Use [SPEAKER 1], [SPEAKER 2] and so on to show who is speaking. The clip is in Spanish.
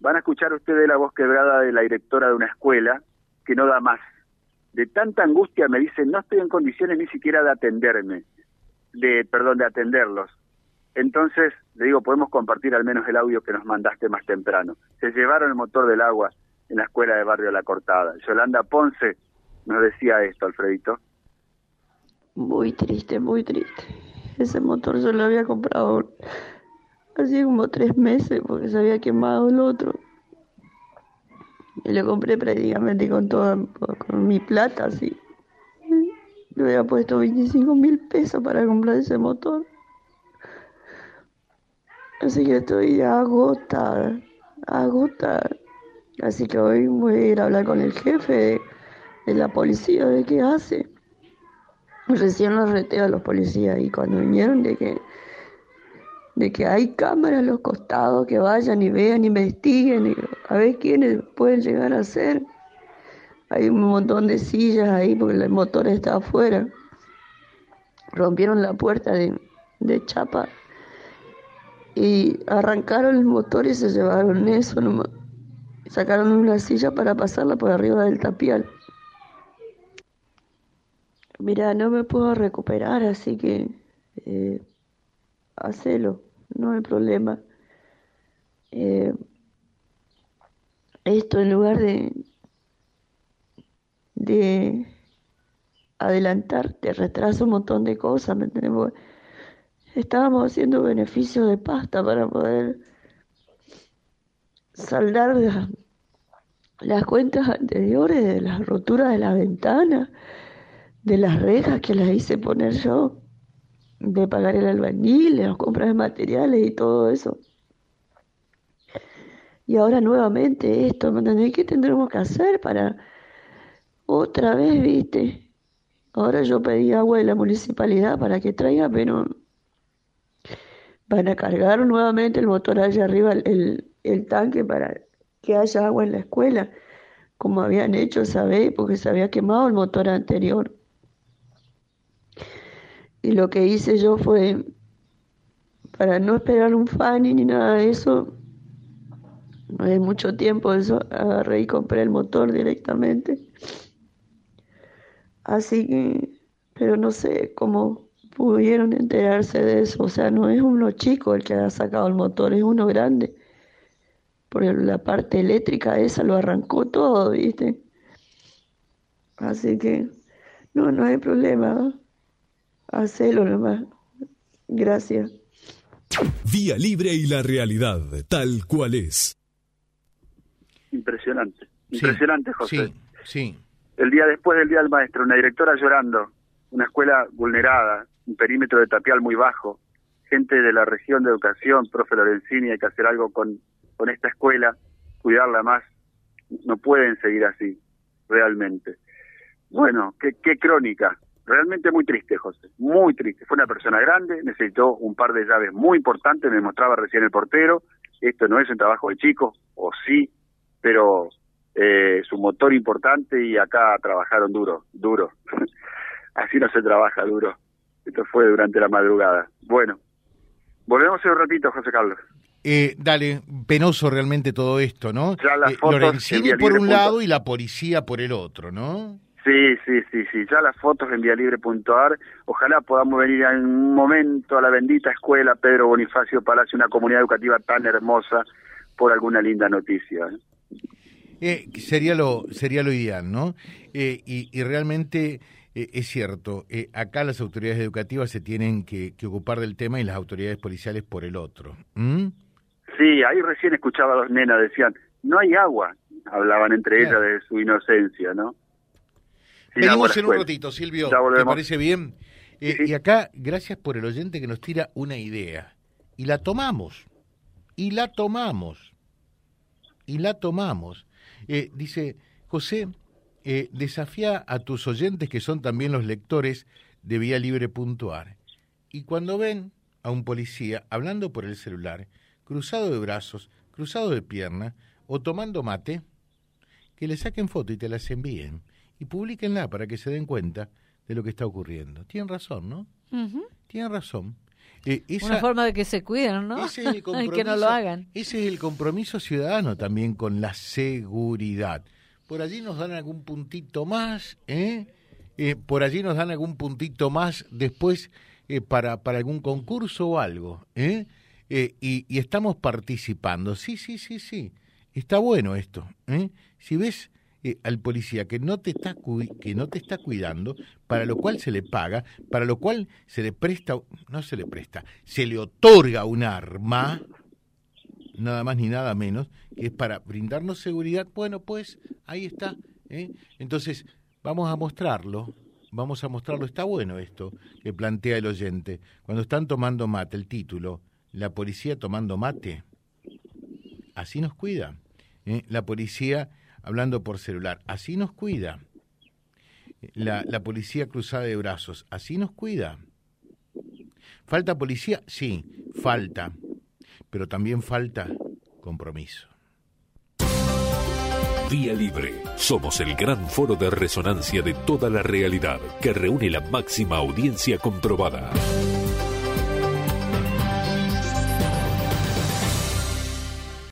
[SPEAKER 1] van a escuchar ustedes la voz quebrada de la directora de una escuela que no da más. De tanta angustia me dice, no estoy en condiciones ni siquiera de atenderme, de, perdón, de atenderlos. Entonces, le digo, podemos compartir al menos el audio que nos mandaste más temprano. Se llevaron el motor del agua en la escuela de Barrio La Cortada. Yolanda Ponce nos decía esto, Alfredito.
[SPEAKER 2] Muy triste, muy triste. Ese motor yo lo había comprado hace como tres meses porque se había quemado el otro. Y lo compré prácticamente con toda con mi plata, así. Yo había puesto 25 mil pesos para comprar ese motor. Así que estoy agotada, agotada. Así que hoy voy a ir a hablar con el jefe de, la policía de qué hace. Recién los reteo a los policías y cuando vinieron de que de que hay cámaras a los costados que vayan y vean, investiguen, y a ver quiénes pueden llegar a ser. Hay un montón de sillas ahí porque el motor está afuera. Rompieron la puerta de, de chapa y arrancaron el motor y se llevaron eso nomás. Sacaron una silla para pasarla por arriba del tapial. Mira, no me puedo recuperar, así que eh, hacelo no hay problema. Eh, esto en lugar de, de adelantar, te retrasa un montón de cosas, ¿me estábamos haciendo beneficios de pasta para poder saldar las cuentas anteriores de las roturas de la ventana, de las rejas que las hice poner yo de pagar el albañil, las compras de materiales y todo eso. Y ahora nuevamente esto, ¿qué tendremos que hacer para otra vez, viste? Ahora yo pedí agua de la municipalidad para que traiga, pero van a cargar nuevamente el motor allá arriba, el, el tanque para que haya agua en la escuela, como habían hecho vez, porque se había quemado el motor anterior. Y lo que hice yo fue, para no esperar un fanny ni nada de eso, no hay mucho tiempo eso, agarré y compré el motor directamente. Así que, pero no sé cómo pudieron enterarse de eso. O sea, no es uno chico el que ha sacado el motor, es uno grande. Porque la parte eléctrica esa lo arrancó todo, ¿viste? Así que, no, no hay problema. Hacelo nomás. Gracias.
[SPEAKER 3] Vía Libre y la realidad, tal cual es.
[SPEAKER 1] Impresionante. Impresionante, José.
[SPEAKER 3] Sí, sí.
[SPEAKER 1] El día después del Día del Maestro, una directora llorando, una escuela vulnerada, un perímetro de tapial muy bajo, gente de la región de educación, profe Lorenzini, hay que hacer algo con, con esta escuela, cuidarla más. No pueden seguir así, realmente. Bueno, qué, qué crónica, realmente muy triste, José, muy triste. Fue una persona grande, necesitó un par de llaves muy importantes, me mostraba recién el portero. Esto no es un trabajo de chico, o sí, pero eh, es un motor importante y acá trabajaron duro, duro. Así no se trabaja duro. Esto fue durante la madrugada. Bueno, volvemos en un ratito, José Carlos.
[SPEAKER 3] Eh, dale, penoso realmente todo esto, ¿no? Ya las eh, por un lado y la policía por el otro, ¿no?
[SPEAKER 1] Sí, sí, sí, sí. Ya las fotos en vialibre.ar. Ojalá podamos venir en un momento a la bendita escuela Pedro Bonifacio Palacio, una comunidad educativa tan hermosa, por alguna linda noticia.
[SPEAKER 3] ¿eh? eh sería lo sería lo ideal, ¿no? Eh, y, realmente eh, es cierto. acá las autoridades educativas se tienen que, ocupar del tema y las autoridades policiales por el otro.
[SPEAKER 1] Sí, ahí recién escuchaba a dos nenas decían no hay agua. Hablaban entre ellas de su inocencia, ¿no?
[SPEAKER 3] Venimos en un ratito, Silvio. ¿Te parece bien? Eh, y acá, gracias por el oyente que nos tira una idea. Y la tomamos. Y la tomamos. Y la tomamos. Eh, dice, José, eh, desafía a tus oyentes que son también los lectores de Vía Libre.ar. Y cuando ven a un policía hablando por el celular, cruzado de brazos, cruzado de pierna o tomando mate, que le saquen foto y te las envíen y publíquenla para que se den cuenta de lo que está ocurriendo. Tienen razón, ¿no? Tienen razón.
[SPEAKER 4] Eh, Una forma de que se cuiden, ¿no? Ese es el que no lo hagan.
[SPEAKER 3] Ese es el compromiso ciudadano también con la seguridad. Por allí nos dan algún puntito más, ¿eh? eh por allí nos dan algún puntito más después eh, para, para algún concurso o algo, ¿eh? Y, y, estamos participando. Sí, sí, sí, sí. Está bueno esto. ¿eh? Si ves eh, al policía que no te está que no te está cuidando, para lo cual se le paga, para lo cual se le presta, no se le presta, se le otorga un arma, nada más ni nada menos, que es para brindarnos seguridad. Bueno, pues ahí está. ¿eh? Entonces vamos a mostrarlo. Vamos a mostrarlo, está bueno esto que plantea el oyente. Cuando están tomando mate, el título, la policía tomando mate, así nos cuida. ¿eh? La policía hablando por celular, así nos cuida. La, la policía cruzada de brazos, así nos cuida. ¿Falta policía? Sí, falta. Pero también falta compromiso.
[SPEAKER 5] Vía Libre. Somos el gran foro de resonancia de toda la realidad que reúne la máxima audiencia comprobada.